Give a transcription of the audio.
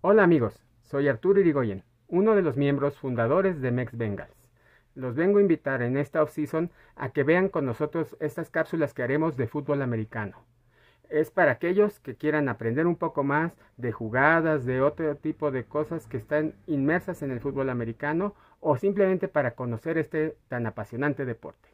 Hola amigos, soy Arturo Irigoyen, uno de los miembros fundadores de Mex Bengals. Los vengo a invitar en esta off-season a que vean con nosotros estas cápsulas que haremos de fútbol americano. Es para aquellos que quieran aprender un poco más de jugadas, de otro tipo de cosas que están inmersas en el fútbol americano o simplemente para conocer este tan apasionante deporte.